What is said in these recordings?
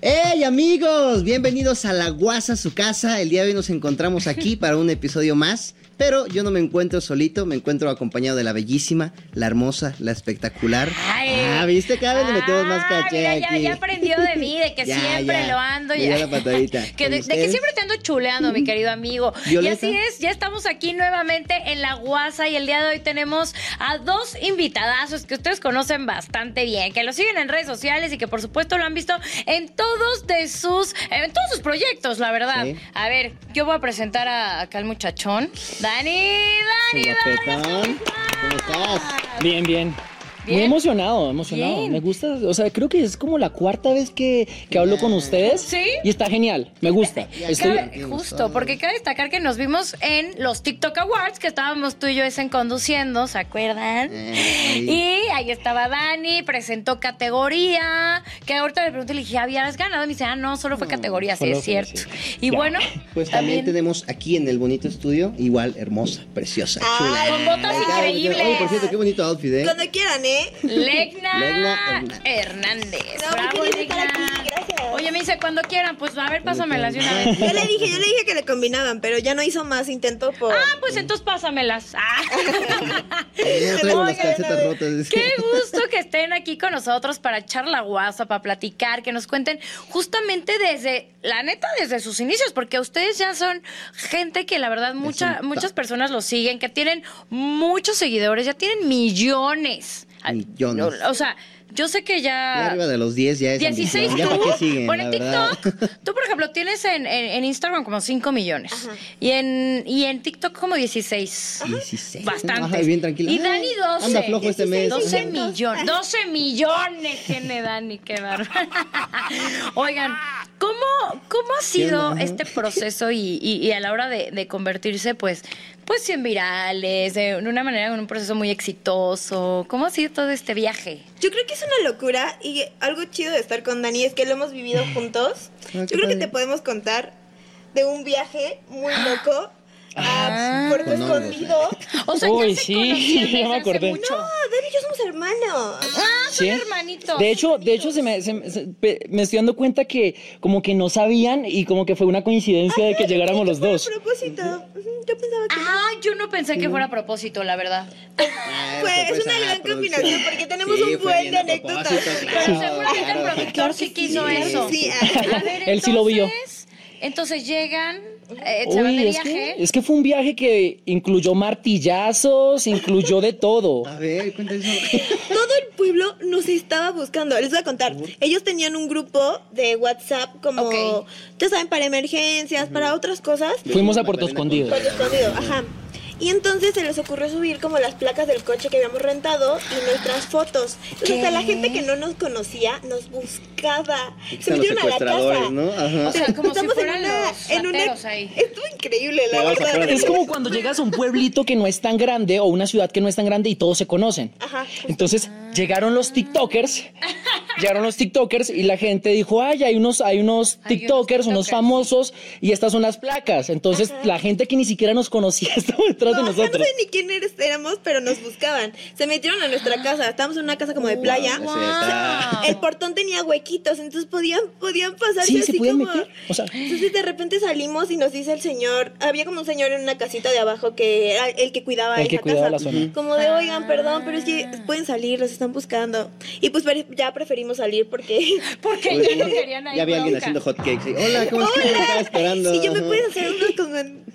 ¡Hey amigos! Bienvenidos a La Guasa, su casa. El día de hoy nos encontramos aquí para un episodio más. Pero yo no me encuentro solito, me encuentro acompañado de la bellísima, la hermosa, la espectacular. Ay. ah, ¿viste? Cada vez le metemos más Ah, caché mira, ya, aquí. ya aprendió de mí, de que Ya, siempre ya. lo ando. Mira Ya. la patadita. Que de, ¿Con de que siempre te ando chuleando, mi querido amigo. Violeta. Y así es, ya estamos aquí nuevamente en La Guasa y el día de hoy tenemos a dos invitadazos que ustedes conocen bastante bien, que lo siguen en redes sociales y que por supuesto lo han visto en todos de sus, en todos sus proyectos, la verdad. Sí. A ver, yo voy a presentar a, acá al muchachón. Dani, Dani, Dani. ¿Cómo estás? Bien, bien. Bien. Muy emocionado, emocionado. Bien. Me gusta, o sea, creo que es como la cuarta vez que, que hablo con ustedes. ¿Sí? Y está genial, me gusta. Estoy- Cabe- justo, porque cabe destacar que nos vimos en los TikTok Awards, que estábamos tú y yo ese en conduciendo, ¿se acuerdan? Eh, Y ahí estaba Dani, presentó categoría, que ahorita le pregunté, le dije, ¿habías ganado? Y me dice, ah, no, solo fue categoría, sí, es cierto. sí. Y Ya. bueno, Pues también tenemos aquí en el bonito estudio, igual hermosa, preciosa, chula. con botas increíbles. Oye, por cierto, qué bonito outfit, ¿eh? Cuando quieran, ¿eh? Legna, Legna Hernández. No, Bravo, Legna. aquí, gracias. Oye, me dice, cuando quieran, pues a ver, pásamelas de una vez. Yo le dije, yo le dije que le combinaban, pero ya no hizo más intento por. Ah, pues entonces pásamelas. Ah. Oigan. Qué gusto que estén aquí con nosotros para echar la guasa, para platicar, que nos cuenten justamente desde, la neta, desde sus inicios, porque ustedes ya son gente que la verdad mucha, muchas personas los siguen, que tienen muchos seguidores, ya tienen millones. Millones. O sea, yo sé que Ya ya... arriba de los 10 ya es 16 ambición. Ya tú. para qué siguen, bueno, en verdad. TikTok, tú por ejemplo tienes en, en- en Instagram como 5 millones. Y en, y en TikTok como 16. 16. Bastante. Ajá, bien tranquila. Y Dani 12. Anda flojo este mes. 12 Ajá. millones. 12 millones tiene Dani, qué bárbaro. Oigan, ¿cómo, cómo ha sido este proceso y, y- y a la hora de, de convertirse, pues, pues en virales, de una manera, en un proceso muy exitoso? ¿Cómo ha sido todo este viaje? Yo creo que es una locura y algo chido de estar con Dani es que lo hemos vivido juntos. Ah, Yo creo que te podemos contar de un viaje muy loco Ah. a Puerto. Escondido. O sea, Uy, ya se sí, conocían ya me acordé. mucho. No, Dani y yo somos hermanos. Ah, son ¿Sí? hermanitos. De hecho, de hecho se me, se- me estoy dando cuenta que como que no sabían y como que fue una coincidencia de que llegáramos los A dos. propósito, ujú, yo pensaba que Ah, yo no pensé que fuera a propósito, la verdad. Ah, fue, es sorpresa, una gran combinación porque tenemos Sí, un buen de a anécdotas. propósito, Pero claro, seguramente el claro. productor sí quiso Sí, eso. sí, A ver, Él sí lo vio. Entonces llegan, eh, de Uy, es viaje. que, es que fue un viaje que incluyó martillazos, incluyó de todo. A ver, cuenta eso. Todo el pueblo nos estaba buscando. Les voy a contar. Ellos tenían un grupo de WhatsApp como, Ok. ya saben, para emergencias, para otras cosas. Fuimos a Puerto Escondido. Puerto Escondido, ajá. Y entonces se les ocurrió subir como las placas del coche que habíamos rentado y nuestras fotos. Entonces hasta la gente que no nos conocía nos buscaba. Se metieron a la casa. ¿no? Ajá. O sea, como si Estamos en fueran una- los en una- ahí. Estuvo increíble, la verdad. Es como cuando llegas a un pueblito que no es tan grande o una ciudad que no es tan grande y todos se conocen. Ajá. Entonces llegaron los TikTokers, llegaron los TikTokers y la gente dijo, ay, hay unos, hay unos Hay unos TikTokers, unos famosos y estas son las placas. Entonces la gente que ni siquiera nos conocía estaba detrás de No, o sea, no nosotros. sé ni quién éramos, pero nos buscaban. Se metieron a nuestra casa. Estábamos en una casa como de playa. El portón tenía huequitos, entonces podían, podían pasarse Sí, se así como. meter. O sea, Entonces de repente salimos y nos dice el señor, había como un señor en una casita de abajo que era el que cuidaba El que esa cuidaba casa. la zona. Como de, oigan, perdón, pero es que pueden salir, los están buscando. Y pues ya preferimos salir porque... Porque ya no querían ahí Ya había alguien haciendo hot cakes. y, Hola, ¿cómo estás? Me estaba esperando. Si yo me puedo hacer unos con,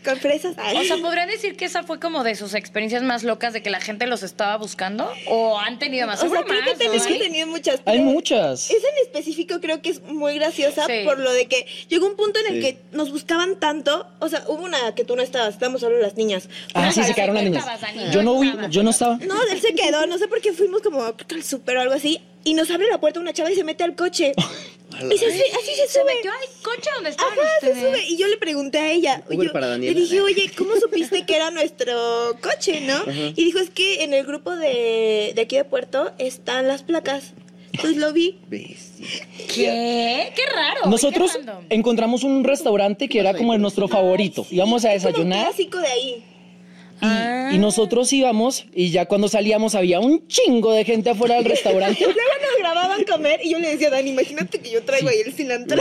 con fresas. Ay. O sea, ¿podrían decir que esa fue como de sus experiencias más locas de que la gente los estaba buscando? ¿O han tenido más? O sea, creo que más, tenemos que tener muchas. hay muchas. Esa en específico creo que es muy graciosa Sí. por lo de que llegó un punto en el Sí. que nos buscaban tanto. O sea, hubo una que tú no estabas, estábamos solo las niñas. Ah, sí, se quedaron las ¿Tú niñas. estabas? Yo no, yo no estaba. No, él se quedó, no sé por qué fuimos como creo que al súper o algo así. Y nos abre la puerta una chava y se mete al coche. y se, así se ¿Se sube. metió al coche donde estaban Ajá, se ustedes? sube. Y yo le pregunté a ella. Uber yo- para Daniela. le dije, oye, ¿cómo supiste que era nuestro coche, no? Y dijo, es que en el grupo de, de aquí de Puerto están las placas. Entonces lo vi. ¿Qué? Qué raro. Nosotros qué random. encontramos un restaurante que era como el nuestro favorito. Íbamos a Como un desayunar clásico de ahí. Y, Ah. Y nosotros íbamos y ya cuando salíamos había un chingo de gente afuera del restaurante. Luego nos grababan comer y yo le decía, Dani, imagínate que yo traigo ahí el cilantro.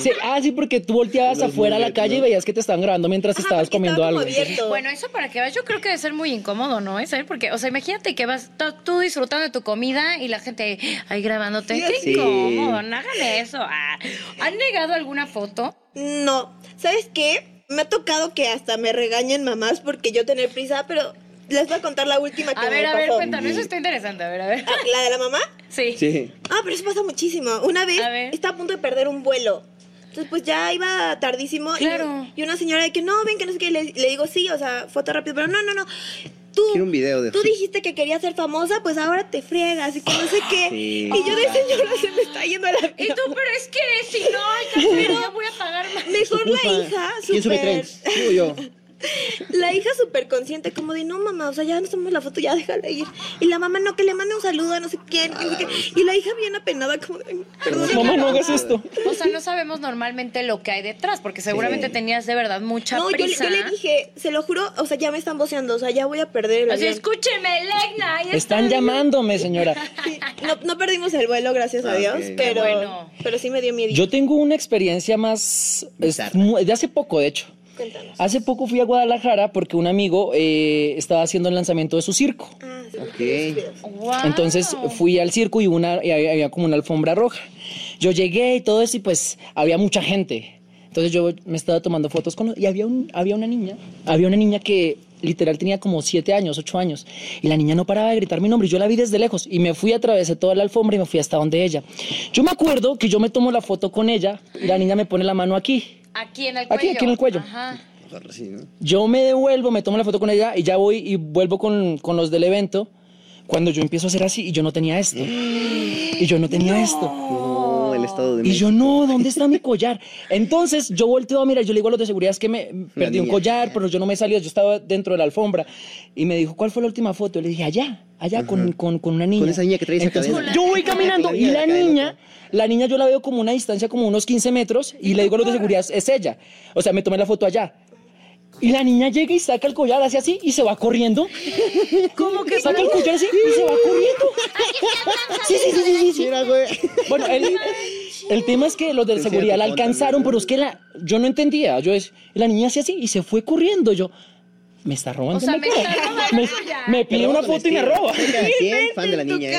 Sí, ah, sí, porque tú volteabas Los afuera a la calle y veías que te estaban grabando mientras Ajá, estabas comiendo algo. abierto. Bueno, eso para que veas, yo creo que debe ser muy incómodo, ¿no? ¿Es? Porque, o sea, imagínate que vas tú- tú disfrutando de tu comida y la gente ahí grabándote. Sí, Qué sí. incómodo, no hagan eso. Ah, ¿Han negado alguna foto? No, ¿sabes qué? Me ha tocado que hasta me regañen mamás porque yo tener prisa, pero les voy a contar la última que A me ver, a ver, pasó. cuéntanos, eso está interesante. A ver, a ver. Ah, ¿La de la mamá? Sí. Sí. Ah, pero eso pasa muchísimo. Una vez A ver. estaba a punto de perder un vuelo. Entonces, pues ya iba tardísimo. y- Claro. Y, una señora de que no, ven que no sé qué. Le, le digo, sí, o sea, foto rápido. Pero no, no, no. Tú, Quiero un video de tú eso. dijiste que querías ser famosa, pues ahora te friegas y que no sé qué. Sí. Y yo de señora se me está yendo la Y tú, pero es que si no alcanzo, yo voy a pagar más. Mejor la hija, ¿Quién sube súper. trends? ¿Tú o yo? La hija súper consciente, como de no mamá, o sea, ya nos tomamos la foto, ya déjala ir. Y la mamá no, que le mande un saludo a no sé quién. que no sé qué. Y la hija bien apenada, como de "Ay, perdón. Mamá, no hagas esto. O sea, no sabemos normalmente lo que hay detrás, porque seguramente Sí. tenías de verdad mucha No, yo, le- prisa. yo le dije, se lo juro, o sea, ya me están voceando, o sea, ya voy a perder el Así, avión. escúcheme, Legna. está. Están llamándome, señora. Sí, no, no perdimos el vuelo, gracias a Ah, Dios, pero, bueno. pero sí me dio miedo. Yo tengo una experiencia más... es de hace poco, de hecho. Cuéntanos. Hace poco fui a Guadalajara porque un amigo eh, estaba haciendo el lanzamiento de su circo. Ah, sí, Ok. sí, sí. Guau. Entonces fui al circo y, una, y había, había como una alfombra roja. Yo llegué y todo eso y pues había mucha gente. Entonces yo me estaba tomando fotos con... Y había, un, había una niña, había una niña que literal tenía como siete años, ocho años. Y la niña no paraba de gritar mi nombre. Yo la vi desde lejos y me fui, atravesé toda la alfombra y me fui hasta donde ella. Yo me acuerdo que yo me tomo la foto con ella y la niña me pone la mano aquí. Aquí en el Aquí, cuello. aquí en el cuello. Ajá. Sí, ¿no? Yo me devuelvo, me tomo la foto con ella y ya voy y vuelvo con, con los del evento. Cuando yo empiezo a hacer así y yo no tenía esto. Y yo no tenía esto. No, el estado de Y yo, México. no, ¿dónde está mi collar? Entonces yo volteo a mirar, yo le digo a los de seguridad, es que me perdí un collar, pero yo no me salí, yo estaba dentro de la alfombra. Y me dijo, ¿cuál fue la última foto? Le dije, allá, allá con, con, con una niña. Con esa niña que trae esa Entonces, cadena. Yo voy caminando y la niña, la niña yo la veo como una distancia, como unos 15 metros, y le digo a los de seguridad, es ella. O sea, me tomé la foto allá. Y la niña llega y saca el collar, hace así y se va corriendo. ¿Cómo que saca el collar así y se va corriendo? Sí, sí, sí, sí, sí, sí. Mira, güey. Bueno, el, el tema es que los de seguridad la alcanzaron, pero es que la, yo no entendía. Yo es, la niña hacía así y se fue corriendo. Yo, me está robando. O sea, me está robando me, me pide una foto y me roba. Cada quien, fan de la niña, ¿eh?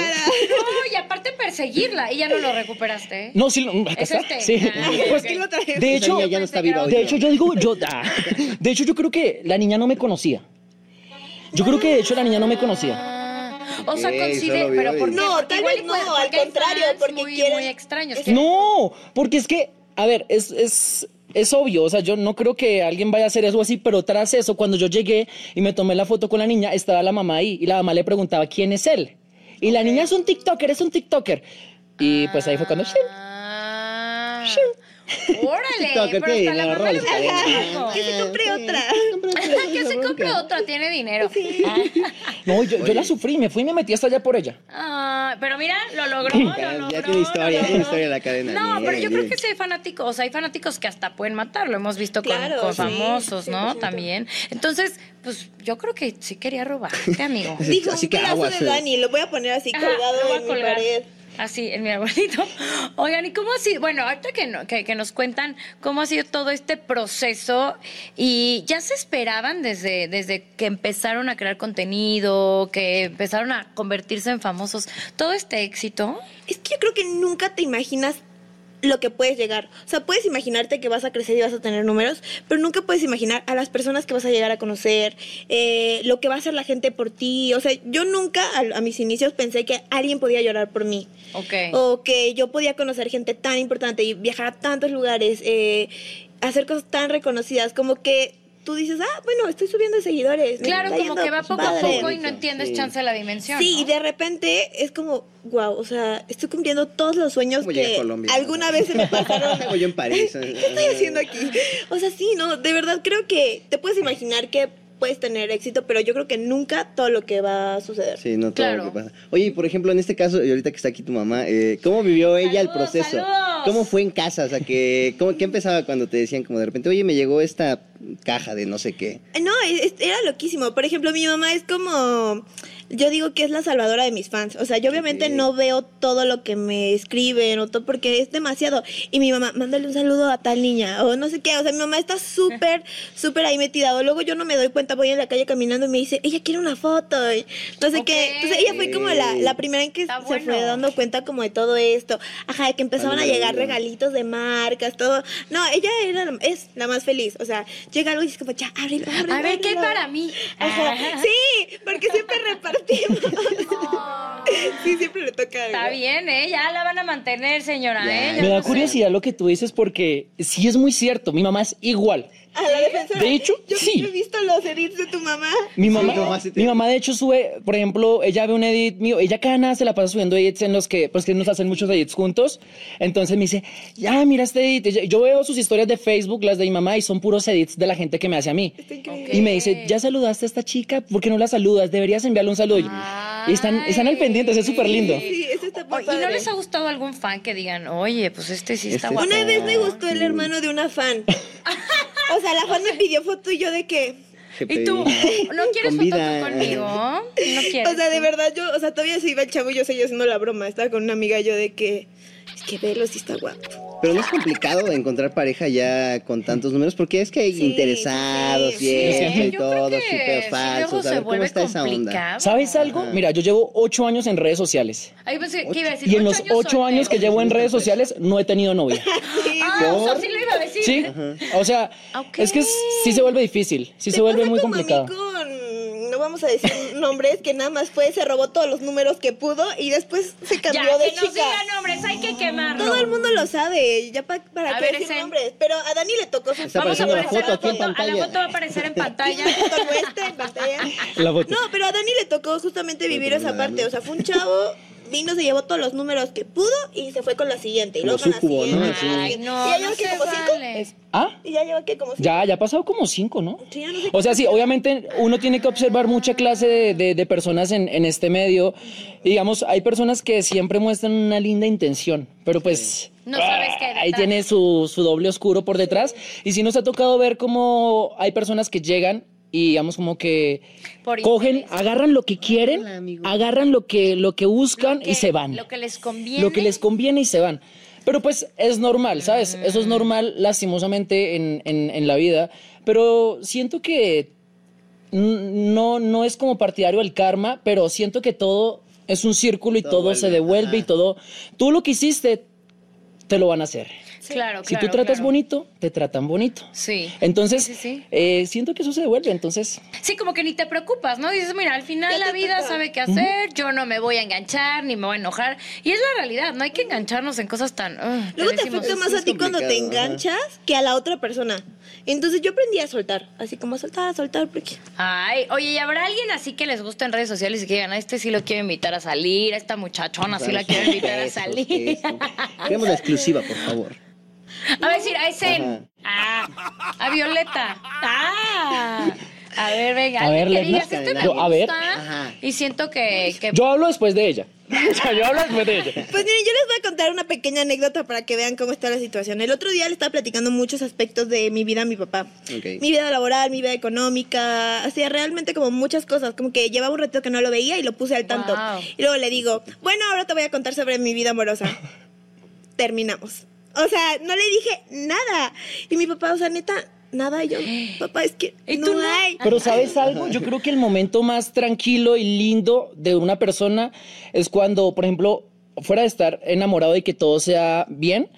No, y aparte perseguirla. Y ya no lo recuperaste. ¿eh? No, sí, lo- acá Es está. este. Sí. Ah, Pues, ok. lo de hecho, niña ya no está viva hoy. de hecho, yo digo, yo, ah, de hecho, yo creo que la niña no me conocía. Yo creo que de hecho la niña no me conocía. O sea, considera. Pero ¿por? No, Porque tal igual vez no, al contrario, porque muy, quieren- muy extraños. que- No, porque es que, a ver, es, es, es obvio, o sea, yo no creo que alguien vaya a hacer eso así, pero tras eso, cuando yo llegué y me tomé la foto con la niña, estaba la mamá ahí y la mamá le preguntaba quién es él. Y la niña es un TikToker, es un TikToker. Y pues ahí fue cuando... Ah. Órale, TikToker, pero ¿qué? hasta la mamá agarró le poco. Que se compre otra. Que se compre otra, tiene dinero. No, yo, yo la sufrí, me fui y me metí hasta allá por ella. Ah, pero mira, lo logró, lo Ya logró. tiene historia, tiene historia la cadena. No, Bien, pero yo creo que sí hay fanáticos, o sea, hay fanáticos que hasta pueden matar, lo hemos visto con, Claro, con sí, famosos, ¿no? 100%. También. Entonces, pues yo creo que sí quería robarte, amigo. Dijo Así un que pedazo aguas, de eh. Dani, lo voy a poner así Ajá, colgado en mi pared. Así, en mi arbolito. Oigan, ¿y cómo sido? Bueno, ahorita que, no- que, que nos cuentan cómo ha sido todo este proceso y ya se esperaban desde, desde que empezaron a crear contenido, que empezaron a convertirse en famosos, todo este éxito. Es que yo creo que nunca te imaginas lo que puedes llegar. O sea, puedes imaginarte que vas a crecer y vas a tener números, pero nunca puedes imaginar a las personas que vas a llegar a conocer, eh, lo que va a hacer la gente por ti. O sea, yo nunca a, a mis inicios pensé que alguien podía llorar por mí. Ok. O que yo podía conocer gente tan importante y viajar a tantos lugares, eh, hacer cosas tan reconocidas, como que tú dices, ah, bueno, estoy subiendo de seguidores. me Claro, como yendo que va poco a padre". poco y no entiendes Sí. chance de la dimensión. Sí, ¿no? y de repente es como, wow, o sea, estoy cumpliendo todos los sueños ¿Cómo llegué a que Colombia? alguna vez se me pasaron. ¿Qué hago yo en París? ¿Qué estoy haciendo aquí? O sea, sí, no, de verdad creo que te puedes imaginar que puedes tener éxito, pero yo creo que nunca todo lo que va a suceder. Sí, no todo Claro. lo que pasa. Oye, y por ejemplo, en este caso, y ahorita que está aquí tu mamá, eh, ¿cómo vivió ella el proceso? saludos. ¿Cómo fue en casa? O sea, que, ¿cómo, ¿qué empezaba cuando te decían como de repente, oye, me llegó esta caja de no sé qué? No, es- era loquísimo. Por ejemplo, mi mamá es como. Yo digo que es la salvadora de mis fans. O sea, yo obviamente no veo todo lo que me escriben o todo porque es demasiado. Y mi mamá, mándale un saludo a tal niña o no sé qué. O sea, mi mamá está súper, súper ahí metida. O luego yo no me doy cuenta, voy en la calle caminando y me dice, ella quiere una foto. Y no sé Ok. qué. Entonces ella fue como la, la primera en que Está se fue bueno. dando cuenta como de todo esto. Ajá, de que empezaban a llegar regalitos de marcas, todo. No, ella era, la- es la más feliz. O sea, llega algo y es como, ya, ábrelo, ábrelo. A ver, ¿qué hay ábrelo". para mí? Ajá. Sí, porque siempre sí, siempre le toca algo. Está bien, ¿eh? Ya la van a mantener, señora, Ya. ¿eh? Ya Me da no sé. curiosidad lo que tú dices porque sí es muy cierto. Mi mamá es igual. A la defensora. De hecho, yo, sí. yo he visto los edits de tu mamá. Mi mamá, tu mamá sí te- mi mamá de hecho sube, por ejemplo, ella ve un edit mío, ella cada nada se la pasa subiendo edits en los que, pues que nos hacen muchos edits juntos. Entonces me dice, ya mira este edit. Yo- veo sus historias de Facebook, las de mi mamá, y son puros edits de la gente que me hace a mí. Está. Y me dice, ¿ya saludaste a esta chica? ¿Por qué no la saludas? Deberías enviarle un saludo. Y están, están al pendiente, es súper lindo. Sí, eso está Oye, ¿Y no les ha gustado algún fan que digan, oye, pues este sí está Este guapo? Una vez me gustó el hermano de una fan. O sea, la fan me pidió foto y yo de que... ¿Y tú? ¿No quieres Con foto tú conmigo? ¿No quieres? O sea, de verdad, yo, o sea, todavía se iba el chavo y yo seguía haciendo la broma. Estaba con una amiga yo de que... Es que velo si está guapo. Pero no es complicado encontrar pareja ya con tantos números porque es que hay Sí, interesados sí, y sí. todo, sí, falsos. a ver, ¿cómo está esa onda? ¿Sabes algo? Mira, yo llevo ocho años en redes sociales. Ahí pensé que iba a decir, Y en los años ocho años que llevo en redes sociales no he tenido novia. Ah, o sea, sí lo iba a decir. Sí, o sea, es que sí se vuelve difícil, sí se vuelve muy como a mí complicado. con, no vamos a decir nombres, que nada más fue, se robó todos los números que pudo y después se Ya, cambió de que nos chica. digan nombres, hay que quemarlo. Todo el mundo lo sabe, ya pa- para A qué ver, decir ese- nombres. Pero a Dani le tocó su Vamos a apareciendo la aparecer foto aquí en A la pantalla. foto va a aparecer en pantalla. Este en pantalla. La foto. No, pero a Dani le tocó justamente vivir esa parte. O sea, fue un chavo, vino, se llevó todos los números que pudo y se fue con la siguiente. Y luego con la ¿no? siguiente, Ay, siguiente. no, y ya no lleva que como cinco. ¿Ah? Y ya lleva que como cinco. Ya, ya ha pasado como cinco, ¿no? Sí, ya no sé O sea, sí, obviamente uno tiene que observar mucha clase de, de- de personas en, en este medio. Y, digamos, hay personas que siempre muestran una linda intención, pero pues... No sabes qué Ahí tiene su, su doble oscuro por detrás. Y sí nos ha tocado ver cómo hay personas que llegan y, digamos, como que Por cogen, interés. agarran lo que quieren, Hola, agarran lo que, lo que buscan Lo que- y se van. Lo que les conviene. Lo que les conviene y se van. Pero pues es normal, ¿sabes? Eso es Mm. normal lastimosamente en, en- en la vida. Pero siento que no, no es como partidario el karma, pero siento que todo es un círculo y Todo todo, vuelve, se devuelve ajá. y todo. Tú lo que hiciste, te lo van a hacer. Claro, Si claro, tú tratas claro. bonito, te tratan bonito. Sí. Entonces, Sí, sí, sí. eh, siento que eso se devuelve. Entonces, Sí, como que ni te preocupas, ¿no? Dices, mira, al final la vida toca. sabe qué hacer, yo no me voy a enganchar, ni me voy a enojar. Y es la realidad, no hay que engancharnos en cosas tan... ugh, Luego te afecta más a ti cuando te ajá. enganchas que a la otra persona. Entonces yo aprendí a soltar, así como a soltar, a soltar, porque Ay, oye, ¿y habrá alguien así que les guste en redes sociales y que digan, a este sí lo quiero invitar a salir, a esta muchachona sí la quiero invitar a salir? Queremos la exclusiva, por favor. A decir, a Esen. Ah, a Violeta. Ah. A ver, venga. A ver, que digas, me Yo, a ver. Ajá. Y siento que... que yo hablo después de ella. O sea, yo hablo después de ella. Pues miren, yo les voy a contar una pequeña anécdota para que vean cómo está la situación. El otro día le estaba platicando muchos aspectos de mi vida a mi papá. Ok. Mi vida laboral, mi vida económica, hacía realmente como muchas cosas, como que llevaba un reto que no lo veía y lo puse al tanto. Wow. Y luego le digo, bueno, ahora te voy a contar sobre mi vida amorosa. Terminamos. O sea, no le dije nada. Y mi papá, o sea, neta, nada. Y yo, papá, es que ¿Y no, tú no? hay. Pero ¿sabes algo? Yo creo que el momento más tranquilo y lindo de una persona es cuando, por ejemplo, fuera de estar enamorado y que todo sea bien,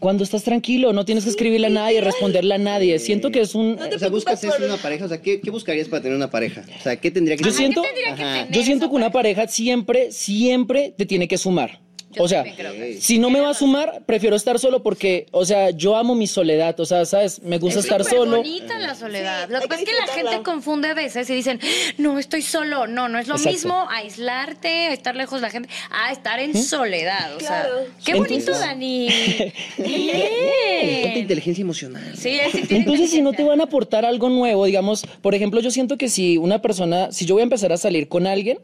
cuando estás tranquilo, no tienes que escribirle a nadie, responderle a nadie. Siento que es un... No O sea, buscas eso una pareja. O sea, ¿qué, qué buscarías para tener una pareja? O sea, ¿qué tendría que Yo siento- ¿qué tendría que Ajá. tener Yo siento que una pareja siempre, siempre te tiene que sumar. Yo o sea, también creo que si no me va a sumar, prefiero estar solo porque, o sea, yo amo mi soledad, o sea, ¿sabes? Me gusta Es estar solo. bonita la soledad. Sí, lo que pasa es que la gente confunde a veces y dicen, no, estoy solo. No, no es lo Exacto. mismo aislarte, estar lejos de la gente, a estar en soledad. O Claro. sea, qué bonito, Entonces- Dani. Bien. inteligencia emocional. Sí, él sí tiene Entonces, si no te van a aportar algo nuevo, digamos, por ejemplo, yo siento que si una persona, si yo voy a empezar a salir con alguien,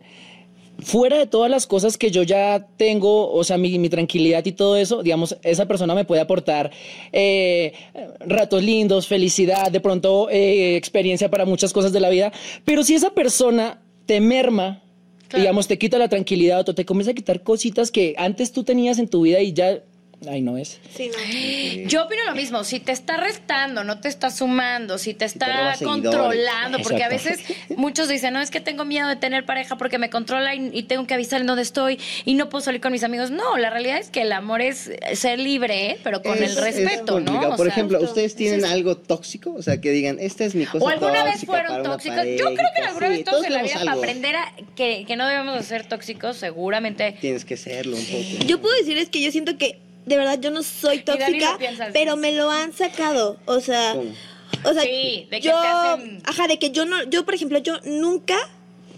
fuera de todas las cosas que yo ya tengo, o sea, mi, mi tranquilidad y todo eso, digamos, esa persona me puede aportar eh, ratos lindos, felicidad, de pronto eh, experiencia para muchas cosas de la vida, pero si esa persona te merma, Claro. digamos, te quita la tranquilidad o te comienza a quitar cositas que antes tú tenías en tu vida y ya, ay, no es. Sí, no. Yo opino lo mismo, si te está restando, no te está sumando, si te está controlando, porque a veces muchos dicen, no, es que tengo miedo de tener pareja porque me controla y, y tengo que avisar en dónde estoy y no puedo salir con mis amigos. No, la realidad es que el amor es ser libre, ¿eh? pero con Es- el es respeto, ¿no? O Por sea, ejemplo. ¿ustedes tienen algo tóxico? O sea, que digan, esta es mi cosa o alguna vez fueron tóxicos. Yo creo que en pareja". alguna vez Sí, todos en la vida para aprender a que, que no debemos de ser tóxicos, seguramente. Tienes que serlo un poco. Yo puedo decir es que yo siento que de verdad yo no soy tóxica, piensa pero me lo han sacado, o sea, ¿Cómo? o sea, Sí, de que yo, te hacen- ajá, de que yo no, yo por ejemplo, yo nunca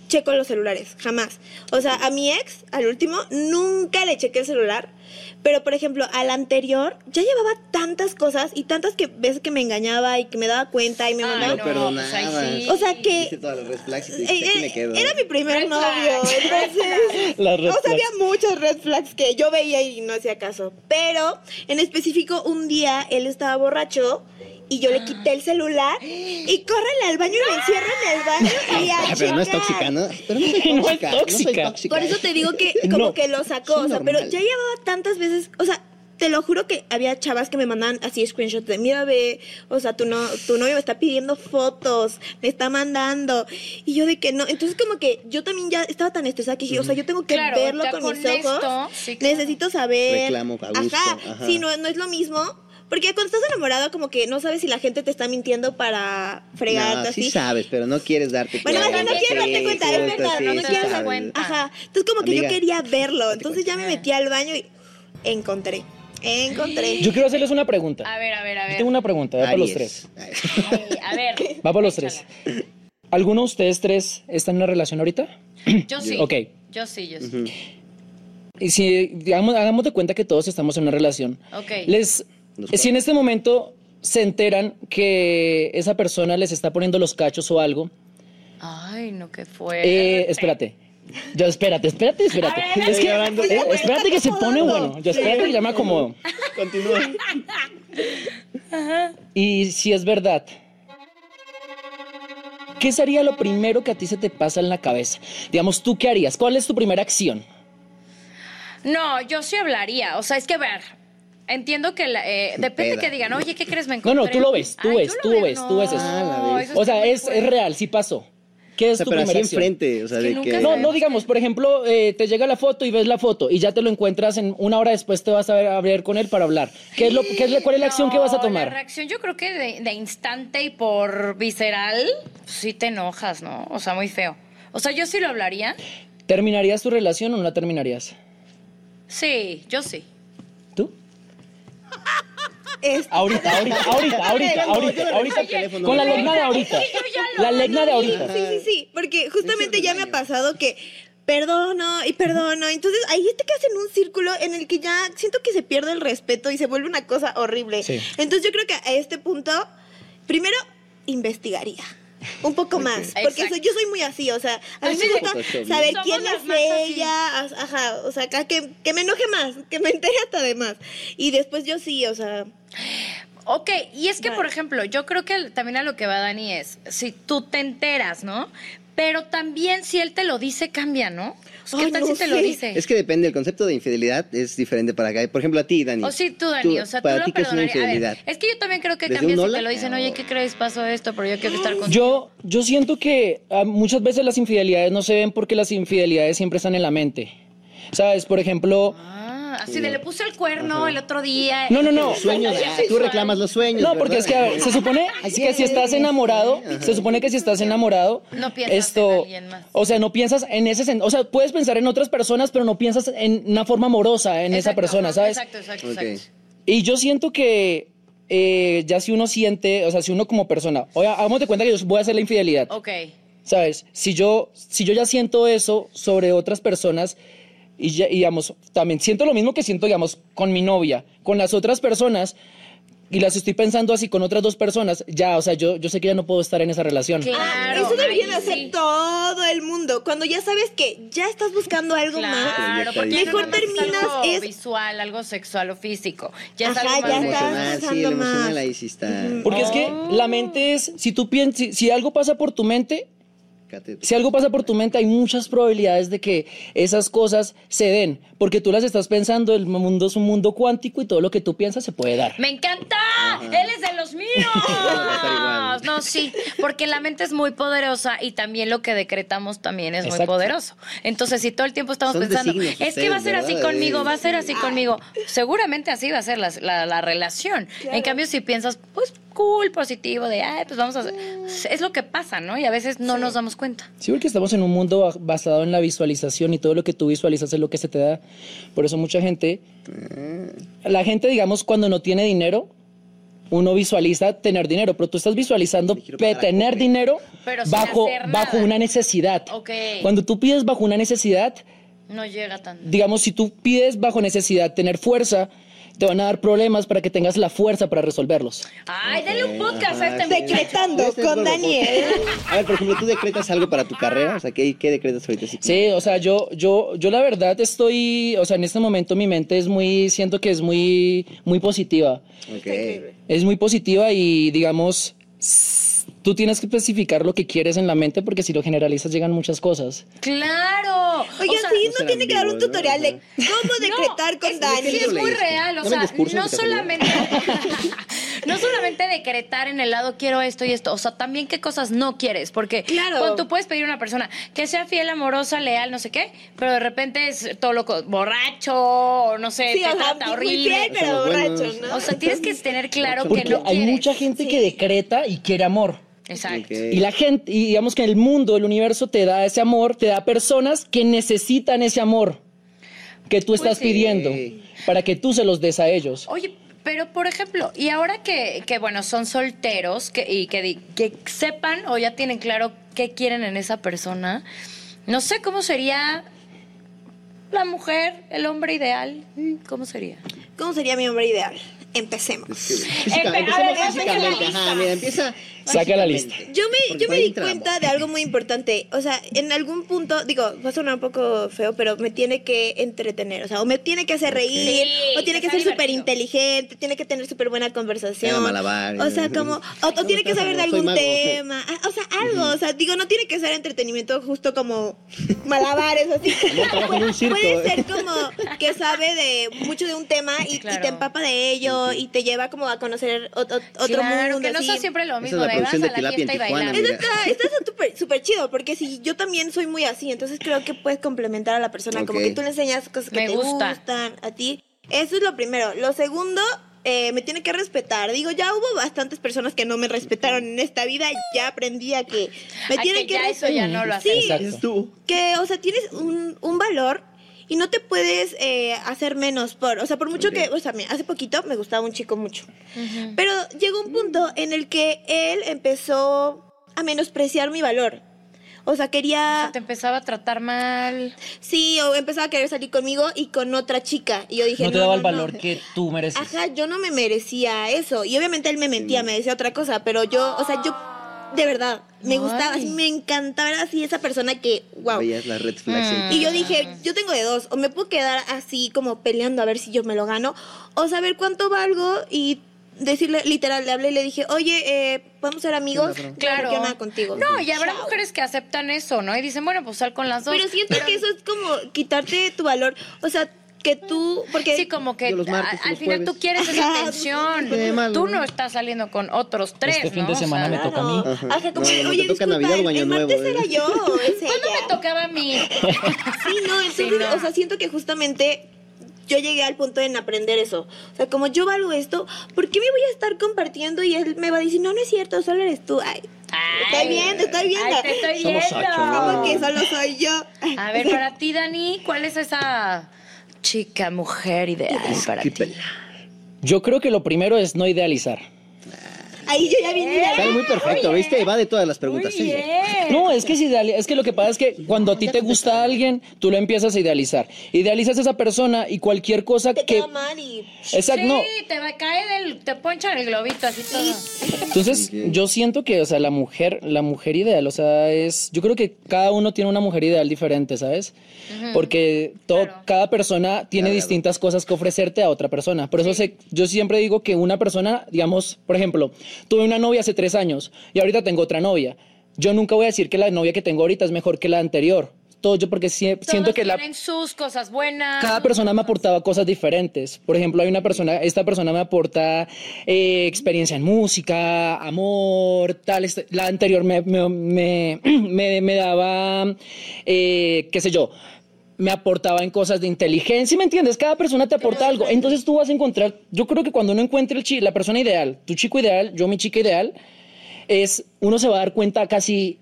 checo los celulares, jamás. O sea, a mi ex, al último, nunca le chequé el celular. Pero, por ejemplo, al anterior, ya llevaba tantas cosas y tantas que veces que me engañaba y que me daba cuenta y me mandaba. no, perdonabas. pues ahí sí. O sea que- Viste todas las red flags y Eh, dijiste, aquí eh, me quedo. era mi primer Red novio, flags, red entonces. Las red o sea, había flags. muchos red flags que yo veía y no hacía caso. Pero en específico, un día él estaba borracho y yo le quité el celular y córrele al baño y me encierro en el baño y a Ah, pero no es tóxica, ¿no? Pero no soy No es tóxica. No soy tóxica. tóxica. Por eso te digo que como No. que lo sacó, o sea, pero ya llevaba tantas veces, o sea, te lo juro que había chavas que me mandaban así screenshots de, mira, ve, o sea, tu, no, tu novio me está pidiendo fotos, me está mandando. Y yo de que no, entonces como que yo también ya estaba tan estresada que dije, o sea, yo tengo que Claro, verlo con, con mis ojos. esto, sí, claro. Necesito saber. Reclamo a gusto, Ajá, ajá. sí, no, no es lo mismo. Porque cuando estás enamorado, como que no sabes si la gente te está mintiendo para fregarte No, así. sí sabes, pero no quieres darte Bueno, cuenta. bien no quieres darte sí, cuenta, sí, es verdad, sí, no, no quieres sí, dar cuenta. Ajá. Entonces como que Amiga, yo quería verlo. Entonces ya me metí al baño y encontré. Encontré. Yo quiero hacerles una pregunta. A ver, a ver, a Yo ver. tengo una pregunta, va para los tres. A ver. Va para los tres. ¿Alguno de ustedes tres está en una relación ahorita? Yo sí. Ok. Yo sí, yo sí. Ujú. Y si digamos, hagamos de cuenta que todos estamos en una relación. Ok. Les, si en este momento se enteran que esa persona les está poniendo los cachos o algo, Ay, no, qué fue. eh, espérate. Yo, espérate, espérate, espérate. Ver, Es que- eh, espérate que se pone bueno. Yo espérate que ya me acomodo. Continúa. Y si es verdad, ¿qué sería lo primero que a ti se te pasa en la cabeza? Digamos, ¿tú qué harías? ¿Cuál es tu primera acción? No, yo sí hablaría. O sea, es que, ver, entiendo que la- eh, depende Peda. que digan, oye, ¿qué crees? Me No, no, encontré. tú lo ves, tú Ay, ves, tú veo, ves, tú ves eso. Ah, ves. O sea, es, es real, sí pasó. ¿Qué es O sea, tu pero primera acción? enfrente, o sea, Es que de nunca que... No, no digamos, por ejemplo, eh, te llega la foto y ves la foto y ya te lo encuentras en una hora después te vas a ver, a ver con él para hablar. ¿Qué es lo, qué es la- ¿Cuál es la acción que vas a No, La tomar? reacción yo creo que de, de instante y por visceral, sí te enojas, ¿no? O sea, muy feo. O sea, yo sí lo hablaría. ¿Terminarías tu relación o no la terminarías? Sí, yo sí. ¿Tú? Es- Ahorita, ahorita, ahorita, ahorita, ahorita, ahorita. teléfono. Con la legna de ahorita. Yo ya lo La legna de ahorita. Sí, sí, sí. Porque justamente ya me ha pasado que perdono y perdono. Entonces ahí te quedas en un círculo en el que ya siento que se pierde el respeto y se vuelve una cosa horrible. Sí. Entonces yo creo que a este punto, primero, investigaría. Un poco más, porque soy- yo soy muy así, o sea, a mí Así me gusta saber Somos quién es así. ella, ajá, o sea, acá que, que me enoje más, que me entere hasta de más. Y después yo sí, o sea, Ok, y es que, Vale. por ejemplo, yo creo que también a lo que va Dani es, si tú te enteras, ¿no? Pero también si él te lo dice, cambia, ¿no? O sea, ¿Qué Ay, tal no si te lo dice? Es que depende, el concepto de infidelidad es diferente para cada... Por ejemplo, a ti, Dani. O sí, tú, Dani, o sea, tú lo ti, ¿qué es una perdonarías. Es que yo también creo que ¿Desde cambia un si hola? te lo dicen, oye, ¿qué crees? Pasó esto, pero yo quiero estar contigo. Yo, yo siento que ah, muchas veces las infidelidades no se ven porque las infidelidades siempre están en la mente. ¿Sabes? Por ejemplo, Ah, así de le puse el cuerno el otro día. No, no, no. Los sueños, tú reclamas los sueños, No, porque es que a ver, se supone que si estás enamorado, se supone que si estás enamorado, No piensas esto, en alguien más. o sea, no piensas en ese, sen- o sea, puedes pensar en otras personas, pero no piensas en una forma amorosa en esa persona, ¿sabes? Exacto, exacto, exacto. Y yo siento que eh, ya si uno siente, o sea, si uno como persona, oye, hagamos de cuenta que yo voy a hacer la infidelidad, Ok. ¿sabes? Si yo, si yo ya siento eso sobre otras personas y, ya- y, digamos, también siento lo mismo que siento, digamos, con mi novia, con las otras personas, y las estoy pensando así con otras dos personas, ya, o sea, yo, yo sé que ya no puedo estar en esa relación. Claro. Ah, eso debería de hacer sí. todo el mundo. Cuando ya sabes que ya estás buscando algo más. Claro, porque ya Mejor no más es terminas algo es- visual, algo sexual o físico. Ya Ajá, algo ya más de- está. emocional, sí, el pensando emocional más. ahí sí está. Porque es que Oh. la mente es, si tú piensas, si, si algo pasa por tu mente, si algo pasa por tu mente, hay muchas probabilidades de que esas cosas se den, porque tú las estás pensando, el mundo es un mundo cuántico y todo lo que tú piensas se puede dar. ¡Me encanta! ¡Él es de los míos! no, sí, porque la mente es muy poderosa y también lo que decretamos también es muy poderoso. Entonces, si todo el tiempo estamos Son pensando, es que va a ser así conmigo, va a ser Sí. así conmigo, seguramente así va a ser la, la- la relación. En cambio, si piensas, pues cool, positivo, de, ay, pues vamos a hacer... Es lo que pasa, ¿no? Y a veces no nos damos cuenta. Sí, porque estamos en un mundo ba- basado en la visualización y todo lo que tú visualizas es lo que se te da. Por eso mucha gente, la gente, digamos, cuando no tiene dinero, uno visualiza tener dinero, pero tú estás visualizando tener dinero Pero bajo, bajo una necesidad. Ok. Cuando tú pides bajo una necesidad, No llega tanto. digamos, si tú pides bajo necesidad tener fuerza, te van a dar problemas para que tengas la fuerza para resolverlos. Ay, denle un podcast a este. Decretando Este es con Daniel. A ver, por ejemplo, ¿tú decretas algo para tu carrera? O sea, ¿qué, qué decretas ahorita? Sí. Sí, o sea, yo, yo, yo la verdad estoy, o sea, en este momento mi mente es muy, siento que es muy, muy positiva. Ok. Es muy positiva y digamos, tú tienes que especificar lo que quieres en la mente porque si lo generalizas llegan muchas cosas. Claro. Oigan, O sea, sí, no tiene que dar un tutorial de cómo No, decretar con es- Dani. Sí, es muy real, o ¿No sea, no solamente, no solamente decretar en el lado quiero esto y esto, o sea, también qué cosas no quieres, porque Claro. cuando tú puedes pedir a una persona que sea fiel, amorosa, leal, no sé qué, pero de repente es todo loco, borracho, o no sé, Sí, te o sea, trata muy horrible. fiel, pero borracho, ¿no? O sea, tienes que tener claro que no hay quieres. mucha gente que decreta y quiere amor. Exacto. Y la gente, y digamos que el mundo, el universo te da ese amor, te da personas que necesitan ese amor que tú estás sí. pidiendo para que tú se los des a ellos. Oye, pero por ejemplo, y ahora que, que bueno, son solteros que, y que, que sepan o ya tienen claro qué quieren en esa persona, no sé cómo sería la mujer, el hombre ideal. ¿Cómo sería? ¿Cómo sería mi hombre ideal? Empecemos. Física- Empe- a ver, físicamente. empieza la Ajá, mira, empieza. Saca la físicamente. Yo me, yo me di entramos. cuenta de algo muy importante. O sea, en algún punto, digo, va a sonar un poco feo, pero me tiene que entretener. O sea, o me tiene que hacer reír, Sí, o tiene que ser súper inteligente, tiene que tener súper buena conversación. O sea, como, o, o tiene que saber de algún tema. ah, O sea, algo. O sea, digo, no tiene que ser entretenimiento justo como malabares o así. Circo. Puede ser como que sabe de mucho de un tema y, te empapa de ello y te lleva como a conocer ot- ot- otro claro, mundo. que no sea siempre lo es producción a de la tilapia en fiesta y Tijuana. Está, súper chido, porque si yo también soy muy así, entonces creo que puedes complementar a la persona, como Ok. que tú le enseñas cosas que Me te gusta. gustan a ti. Eso es lo primero. Lo segundo, eh, me tiene que respetar. Digo, ya hubo bastantes personas que no me respetaron en esta vida, ya aprendí a que me A tienen que que, ya eso respetar. ya no lo Sí, hacemos. Exacto. Que, o sea, tienes un, un valor y no te puedes eh, hacer menos por, o sea, por mucho que, o sea, hace poquito me gustaba un chico mucho, pero llegó un punto en el que él empezó a menospreciar mi valor. O sea, O quería, sea, te empezaba a tratar mal. sí, o empezaba a querer salir conmigo y con otra chica. Y yo dije, No te no, daba no, el valor no". que tú mereces. Ajá, yo no me merecía eso. Y obviamente él me mentía, me decía otra cosa, pero yo, o sea, yo, de verdad, me Ay. gustaba, así, me encantaba, era así esa persona que, wow. Veías las red flags. Mm. Y yo dije, yo tengo de dos, o me puedo quedar así como peleando a ver si yo me lo gano, o saber cuánto valgo y decirle, literal, le hablé y le dije, oye, eh, ¿podemos ser amigos? Claro. Claro. Contigo. No, y habrá Chao. mujeres que aceptan eso, ¿no? Y dicen, bueno, pues sal con las dos. Pero siento que eso es como quitarte tu valor, o sea, que tú, porque... Sí, como que Yo los martes, a- al los final jueves. tú quieres esa atención. Tú ¿no? estás saliendo con otros tres, Este fin ¿no? de O sea, semana me toca a mí. Claro. Ajá. Ajá, como No, oye, toca disculpa, Navidad o el- Año el Nuevo, martes ¿eh? era yo, es ¿Cuándo ella. me tocaba a mí? Sí, no, entonces, Sí, no. o sea, siento que justamente yo llegué al punto en aprender eso. O sea, como yo valgo esto, ¿por qué me voy a estar compartiendo y él me va a decir, no, no es cierto, solo eres tú? Ay, estoy viendo, estoy viendo. Ay, te estoy Somos viendo. ocho. Como que solo soy yo. A ver, para ti, Dani, ¿cuál es esa chica, mujer ideal para ti? Yo creo que lo primero es no idealizar. Ahí yo ya vine. Sale muy perfecto, Oye. ¿viste? Va de todas las preguntas. sí. bien. No, es que, es, ideal- es que lo que pasa es que cuando a ti te gusta alguien, tú lo empiezas a idealizar. Idealizas a esa persona y cualquier cosa Te que... queda mal y. Exacto, sí, no. te va a caer del, te ponchan el globito así todo. Entonces, yo siento que, o sea, la mujer, la mujer ideal, o sea, es, yo creo que cada uno tiene una mujer ideal diferente, ¿sabes? Porque todo, Claro. cada persona tiene Claro. distintas cosas que ofrecerte a otra persona. Por eso sé- yo siempre digo que una persona, digamos, por ejemplo, tuve una novia hace tres años y ahorita tengo otra novia. Yo nunca voy a decir que la novia que tengo ahorita es mejor que la anterior. Todo yo porque siento Todos que la, sus cosas buenas. cada persona me aportaba cosas diferentes. Por ejemplo, hay una persona, esta persona me aporta eh, experiencia en música, amor, tal. este- la anterior me, me, me, me- me daba, eh, qué sé yo, me aportaba en cosas de inteligencia, ¿sí ¿me entiendes? Cada persona te aporta algo. Entonces tú vas a encontrar, yo creo que cuando uno encuentre el chi- la persona ideal, tu chico ideal, yo mi chica ideal, es, uno se va a dar cuenta casi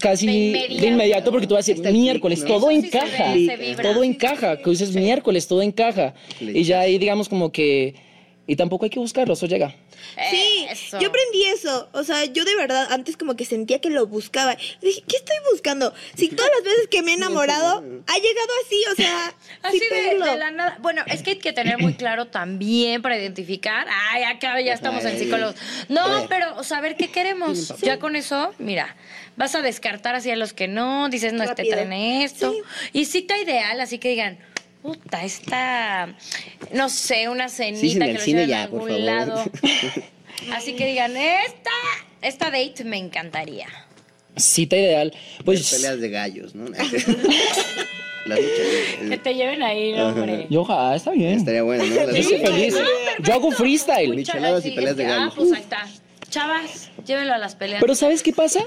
casi De de inmediato. inmediato, porque tú vas a decir miércoles, ¿no? todo Eso sí se encaja, ve, se vibra. todo Sí, encaja, que dices miércoles, todo encaja. Y ya ahí digamos como que, y tampoco hay que buscarlo, eso llega. Sí, Eso. yo aprendí eso. O sea, yo de verdad antes como que sentía que lo buscaba. Dije, ¿qué estoy buscando? Si todas las veces que me he enamorado ha llegado así, o sea, Así de, la nada. Bueno, es que hay que tener muy claro también para identificar. Ay, acá ya estamos en psicólogos. No, pero saber qué queremos. Ya con eso, mira, vas a descartar así a los que no, dices, no, este Rápido. tren esto. Sí. Y cita ideal, así que digan, puta, esta, no sé, una cenita Sí, que el los cine lleven a ya, por algún favor. lado. Así que digan, esta, esta date me encantaría. Cita ideal, pues Peleas de gallos, ¿no? Las luchas. Que te lleven ahí, no, hombre. yo, ah, está bien. Estaría bueno, ¿no? Las Yo soy feliz. Yo hago freestyle. Micheladas y peleas de es que- gallo. Ah, pues ahí está. Chavas, llévenlo a las peleas. Pero ¿sabes qué pasa?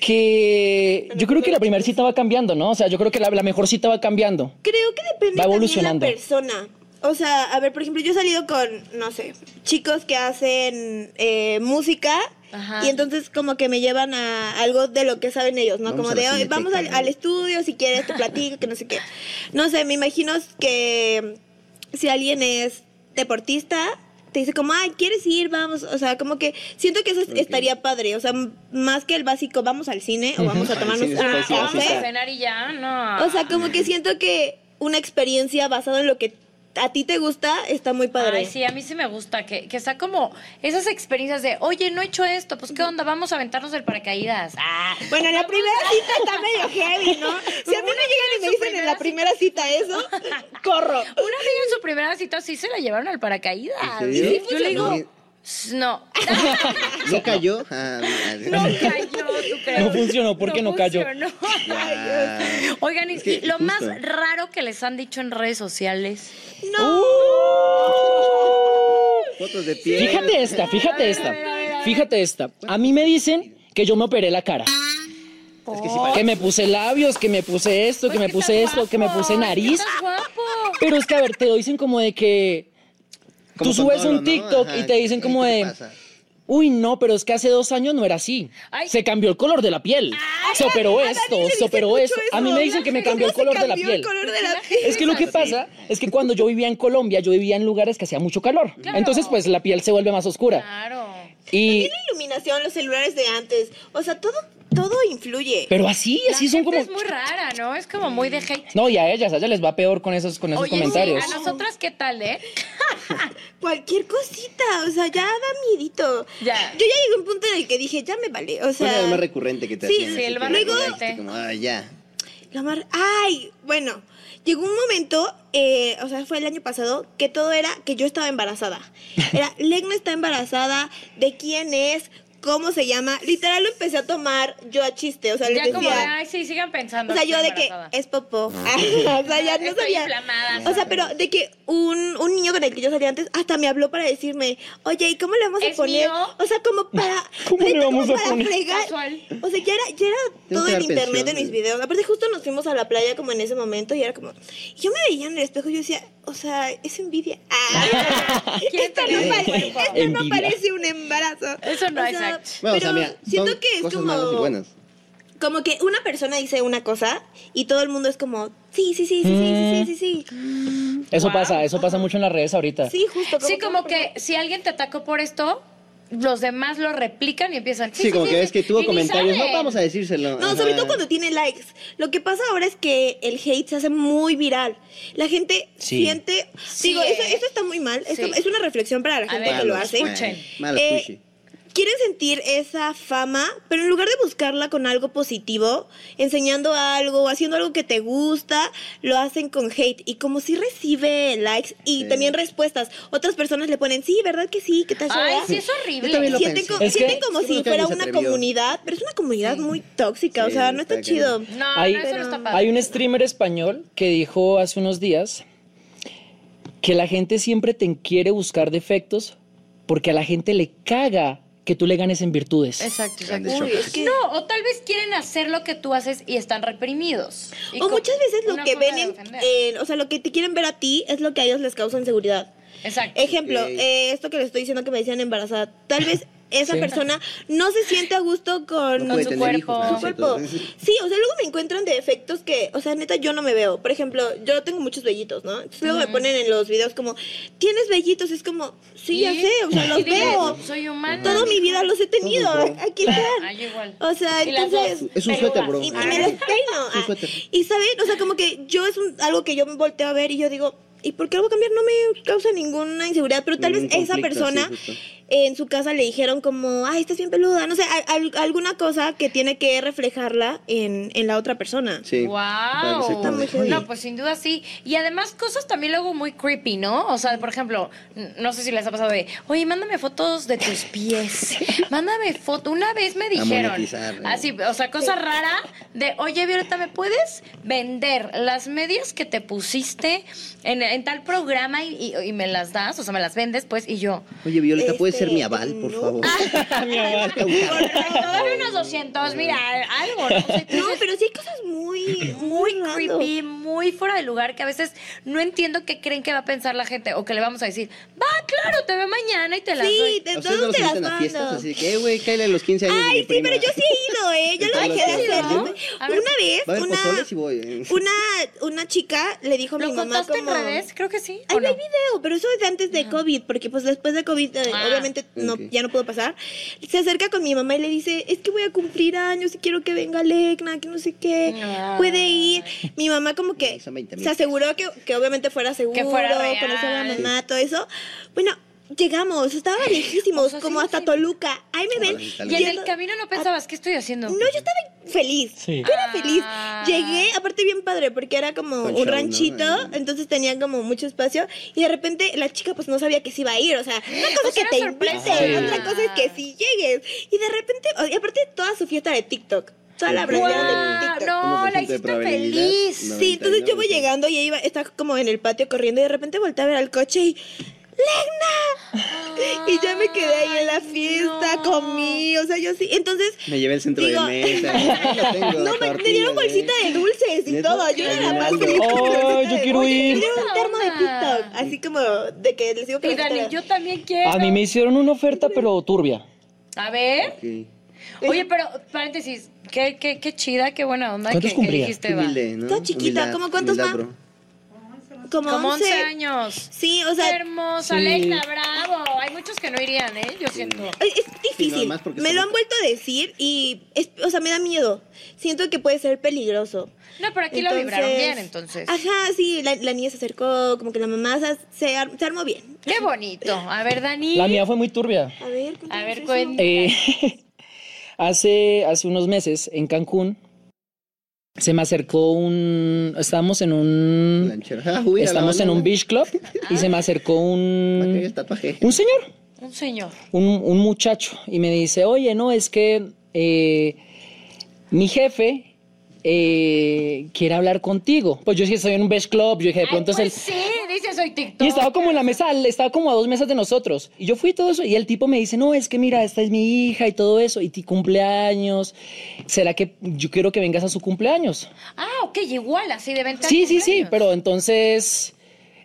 Que yo creo que la primera cita va cambiando, ¿no? O sea, yo creo que la, la mejor cita va cambiando. Creo que depende Va también evolucionando. de la persona. O sea, a ver, por ejemplo, yo he salido con, no sé, chicos que hacen eh, música Ajá. y entonces como que me llevan a algo de lo que saben ellos, ¿no? Vamos como de, "Oye, cineteca, vamos al, ¿no?" al estudio, si quieres te platico, que no sé qué. No sé, me imagino que si alguien es deportista, te dice como, ay, ¿quieres ir? Vamos. O sea, como que siento que eso es- Ok. estaría padre. O sea, más que el básico, vamos al cine o vamos a tomarnos sí, sí, Vamos a cenar y ya, no. O sea, como que siento que una experiencia basada en lo que a ti te gusta está muy padre. Ay, sí, a mí sí me gusta que, que sea como esas experiencias de, oye, no he hecho esto, pues qué onda, vamos a aventarnos el paracaídas. Ah, Bueno, en la primera cita está medio heavy, ¿no? Si a mí me llegan y me dicen en la primera cita eso, corro. una amiga en su primera cita sí se la llevaron al paracaídas. ¿En serio? Sí, yo le digo, funcionó? "S- no, ¿No cayó? Ah, no cayó, tú crees. No funcionó, ¿por qué no cayó? funcionó. Wow. Oigan, y, Es que lo justo. más raro que les han dicho en redes sociales. No. Fotos de pie. Fíjate esta, fíjate esta. Fíjate esta. A mí me dicen que yo me operé la cara. Es que sí Que me puse labios, que me puse esto, que me puse esto, que me puse nariz. guapo. Pero es que, a ver, te lo dicen como de que Como tú subes todo, un. TikTok Ajá, y te dicen ¿qué como de, pasa? uy, no, pero es que hace dos años no era así. Ay. Se cambió el color de la piel. Se operó esto, se operó esto. A mí me dicen que me cambió el ¿Cómo color se de la cambió piel. el color de la piel? Es que lo que pasa es que cuando yo vivía en Colombia, yo vivía en lugares que hacía mucho calor. Claro. Entonces, pues la piel se vuelve más oscura. Claro. Y, También la iluminación, los celulares de antes. O sea, todo, todo influye. pero así, así La son gente como. Es muy rara, ¿no? Es como muy de hate. No, y a ellas, a ellas les va peor con esos, con esos Oye, comentarios. sí, a nosotras, ¿qué tal, eh? Cualquier cosita, o sea, ya da miedito. Ya. Yo ya llegué a un punto en el que dije, ya me vale. O ¿Cuál sea, era lo más recurrente que te Sí, sí, el más luego recurrente. como, ah, ya. La mar... Ay, bueno, llegó un momento, eh, o sea, fue el año pasado, que todo era que yo estaba embarazada. Era, Legna está embarazada, ¿de quién es? ¿Cómo se llama? Literal lo empecé a tomar yo a chiste, o sea, les Ya como de, ay, sí, sigan pensando. O sea, yo de que es popó. o sea, ya no Estoy sabía. inflamada. O sea, pero de que un, un niño con el que yo salía antes hasta me habló para decirme, oye, ¿y cómo le vamos a ¿Es poner? mío? O sea, como para. ¿Cómo le como vamos a para poner? fregar. O sea, ya era, ya era todo dar internet de mis videos. Aparte, justo nos fuimos a la playa como en ese momento y era como. y Yo me veía en el espejo y yo decía, o sea, es envidia. Ah, ¿Quién esto no, esto parece un embarazo. Eso no, O sea, exacto. Bueno, o pero sea, mira, siento son que es cosas como buenas como que una persona dice una cosa y todo el mundo es como, sí, sí, sí, sí, mm. sí, sí, sí, sí. Eso wow. pasa, eso pasa mucho en las redes ahorita. Sí, justo. Como sí, como, que si alguien te atacó por esto, los demás lo replican y empiezan. Sí, sí como sí, que ves que tuvo comentarios. No vamos a decírselo. No, Ajá. sobre todo cuando tiene likes. Lo que pasa ahora es que el hate se hace muy viral. La gente siente. Digo, eso, eso, está muy mal. Esto es una reflexión para la gente ver, que lo hace. Escuchen. Eh, quieren sentir esa fama, pero en lugar de buscarla con algo positivo, enseñando algo, haciendo algo que te gusta, lo hacen con hate. Y como si recibe likes y Sí. también respuestas, otras personas le ponen, sí, ¿verdad que sí? ¿Qué tal? Ay, ¿verdad?". sí, es horrible. Yo también lo Sienten, pensé. co- Es que- sienten como si fuera una comunidad, pero es una comunidad muy tóxica, o sea, no está está chido. No, Hay- no, eso no está padre. Hay un streamer español que dijo hace unos días que la gente siempre te quiere buscar defectos porque a la gente le caga que tú le ganes en virtudes. Exacto, exacto. choques. es que- No, o tal vez quieren hacer lo que tú haces y están reprimidos. Y O muchas veces lo que ven en, o sea, lo que te quieren ver a ti es lo que a ellos les causa inseguridad. Exacto. Ejemplo, eh, esto que les estoy diciendo que me decían embarazada, tal vez esa Sí. persona no se siente a gusto con No su cuerpo. hijos, su ¿no? cuerpo. Cierto. Sí, o sea, luego me encuentran defectos que, o sea, neta, yo no me veo. Por ejemplo, yo tengo muchos vellitos, ¿no? Entonces luego me ponen en los videos como, ¿tienes vellitos? Es como, sí, ya ¿Y? sé, o sea, los veo. Soy humana. Toda mi vida los he tenido. Aquí están. Ay, igual. O sea, entonces... Es un suéter, bro. Y, y Ah. me los peino. Es un Ah, suéter. y saben, o sea, como que yo es un- algo que yo me volteo a ver y yo digo, ¿y por qué lo voy a cambiar? No me causa ninguna inseguridad, pero tal Ningún vez esa persona sí, en su casa le dijeron como, ay, estás bien peluda, no sé, al- al- alguna cosa que tiene que reflejarla en, en la otra persona. Sí. Wow. acuerde. Está muy No, pues sin duda sí. Y además cosas también luego muy creepy, ¿no? O sea, por ejemplo, no sé si les ha pasado de, oye, mándame fotos de tus pies. Mándame foto. Una vez me dijeron, así, o sea, cosa rara de, oye, Violeta, ¿me puedes vender las medias que te pusiste en, en tal programa y, y- y me las das? O sea, me las vendes, pues, y yo. Oye, Violeta, ¿puedes ser Este, mi aval, por no. favor? Mi aval. Dame unos 200, mira, algo, ¿no? O sea, No, dices, pero sí hay cosas muy, muy creepy, muy fuera de lugar, que a veces no entiendo qué creen que va a pensar la gente o que le vamos a decir, va, claro, te veo mañana y te las Sí, doy. de ¿A ustedes no todos te las a fiestas? mando. Así que, eh, güey, cállale a los 15 años de Ay, mi sí, prima. pero yo sí he ido, ¿eh? Yo lo dejé de hacer. Una vez. Sí eh. una, una chica le dijo a mi ¿Lo mamá contaste como... Creo que sí. Ay, ¿o no no? hay video, pero eso es de antes de COVID, porque pues después de COVID eh, Ah, obviamente no, ya no pudo pasar. Se acerca con mi mamá y le dice, es que voy a cumplir años y quiero que venga Lecna, que no sé qué, Ay. puede ir. Mi mamá como que Son 20 mil se aseguró que, que obviamente fuera seguro, Que fuera conocer a la mamá, todo eso. Bueno, llegamos, estaba lejísimos, O sea, sí, como hasta sí. Toluca. Ahí me ven. Y en el camino no pensabas, ¿qué estoy haciendo? no, yo estaba feliz. Sí. Yo era feliz. Ah. Llegué, aparte bien padre, porque era como Con un ranchito, entonces tenía como mucho espacio. Y de repente la chica pues no sabía que se iba a ir. O sea, una cosa Pues es que te inviten, Sí. otra cosa es que sí llegues. Y de repente, y aparte toda su fiesta de TikTok. Toda la brandera de. TikTok. No, la hiciste feliz. Sí, entonces yo voy 99. llegando y ella iba, está como en el patio corriendo y de repente volteé a ver al coche y ¡Legna! Y ya me quedé ahí en la fiesta, no. comí, o sea, yo sí. Entonces, Me llevé el centro Digo- de mesa. Tengo, no, me, me dieron bolsita de dulces y todo. Yo era la más feliz. bolsita yo quiero ir. Me dieron un termo de. TikTok, así como de que les digo que Dani, yo también quiero. A mí me hicieron una oferta, pero turbia. A ver. Ok. Oye, pero, paréntesis, qué, qué, qué chida, qué buena onda que, ¿Cuántos que cumplía? dijiste, va. humilde, ¿no? Está chiquita, Humildad, ¿cómo cuántos bro. Como, Como 11 11 años. Sí, o Qué sea, hermosa, Sí. Leila, bravo. Hay muchos que no irían, ¿eh? Yo siento. es Sí, difícil. no, me lo han vuelto a decir y, es, o sea, me da miedo. Siento que puede ser peligroso. No, pero aquí lo vibraron bien, entonces. Ajá, sí, la, la niña se acercó, como que la mamá se, se, ar- se armó bien. Qué bonito. A ver, Dani. La mía fue muy turbia. A ver, A ver, cuenta. Eh, hace, hace unos meses en Cancún se me acercó un. Estábamos en un. Ah, Estamos en un beach club y se me acercó un. tatuaje. Un señor. Un señor. un, un muchacho y me dice, oye, no, es que eh, mi jefe eh, quiere hablar contigo. Pues yo sí estoy en un best club, yo dije, de Ay, pronto es el... pues sí, dice soy TikTok. Y estaba como en la mesa, estaba como a dos mesas de nosotros. Y yo fui todo eso. Y el tipo me dice, no, es que mira, esta es mi hija y todo eso. Y ti cumpleaños. ¿Será que yo quiero que vengas a su cumpleaños? Ah, ok, igual, así de venta. Sí, sí, sí. Pero entonces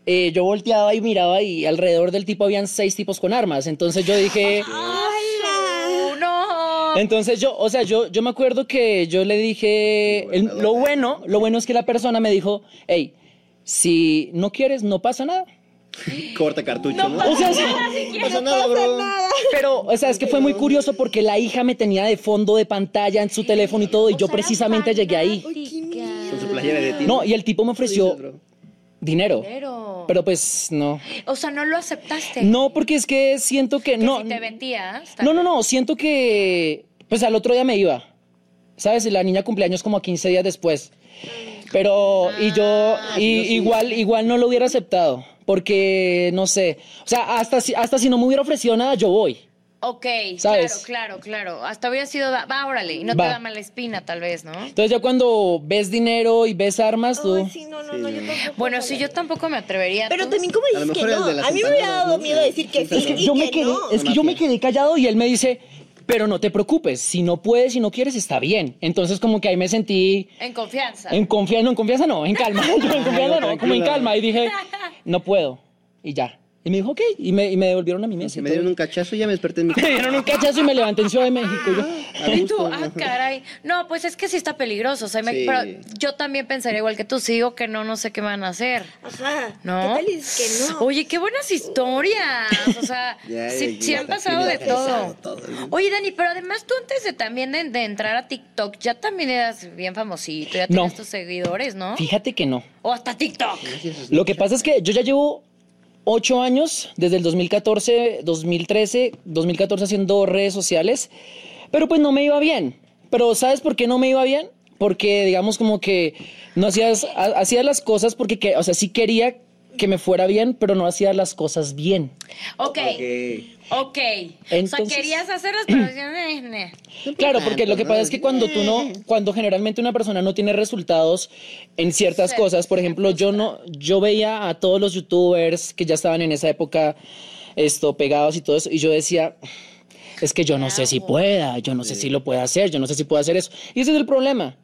eh, yo volteaba y miraba y alrededor del tipo habían seis tipos con armas. Entonces yo dije... ¡Hala! No. Entonces yo, o sea, yo, yo me acuerdo que yo le dije, el- lo bueno, lo bueno es que la persona me dijo, hey, si no quieres, no pasa nada. Corta cartucho, ¿no? O sea. Nada, si No quieres. pasa nada, bro. Nada. Pero, o sea, es que fue muy curioso porque la hija me tenía de fondo de pantalla en su teléfono y todo, y yo sea, precisamente llegué ahí. Con su playera de ti. No, y el tipo me ofreció Dices, bro. dinero. Pero, pues no. o sea, no lo aceptaste. No, porque es que siento que Que no. si te vendías. No, no, no, siento que pues al otro día me iba. ¿Sabes? Y La niña cumpleaños como a 15 días después. Pero y yo y, sí, sí. igual igual no lo hubiera aceptado porque no sé, o sea, hasta si hasta si no me hubiera ofrecido nada yo voy. Ok, ¿Sabes? claro, claro, claro. Hasta hubiera sido, va, va, órale, y no Va. te da mala espina, tal vez, ¿no? Entonces ya cuando ves dinero y ves armas tú Ay, sí, no, no, no, yo tampoco. Bueno, sí, yo tampoco me atrevería. Pero ¿tú? también, ¿cómo dices que no? A mí me hubiera dado miedo decir que Sí, sí. es que y yo me que quedé, no. es que yo me quedé callado y él me dice, "Pero no te preocupes, si no puedes, si no quieres está bien." Entonces como que ahí me sentí En confianza. En confianza, no, en confianza no, en calma. en confianza no, como en calma. Y dije, no puedo. Y ya. Y me dijo, ok. Y me, y me devolvieron a mi mesa. Y me dieron un cachazo y ya me desperté en mi Me dieron un cachazo y me levanté en Ciudad de México. y yo, A Y tú, ah, caray. No, pues es que sí está peligroso. O sea, me- Sí. pero yo también pensaría igual que tú. Si digo que no, no sé qué van a hacer. Ajá. ¿No? ¿Qué tal es que no? Oye, qué buenas historias. O sea, Ya, sí, ya, sí ya han pasado de ya todo. Oye, Dani, pero además tú antes de también de, de entrar a TikTok, ya también eras bien famosito, ya No. tenías tus seguidores, ¿no? fíjate que no. O hasta TikTok. Lo que pasa es que yo ya llevo ocho años, desde el 2014, 2013, 2014 haciendo redes sociales, pero pues no me iba bien. Pero ¿sabes por qué no me iba bien? Porque digamos como que no hacías, ha- hacía las cosas porque, que, o sea, sí quería que me fuera bien, pero no hacía las cosas bien. Ok, Ok. ok. o Entonces- sea, querías hacerlas, pero decías, "Eh, ne". Claro, porque lo que pasa es que cuando tú no, cuando generalmente una persona no tiene resultados en ciertas cosas, por ejemplo, yo no, yo veía a todos los youtubers que ya estaban en esa época, esto, pegados y todo eso, y yo decía, es que yo no sé si pueda, yo no sé si lo pueda hacer, yo no sé si puedo hacer eso. Y ese es el problema.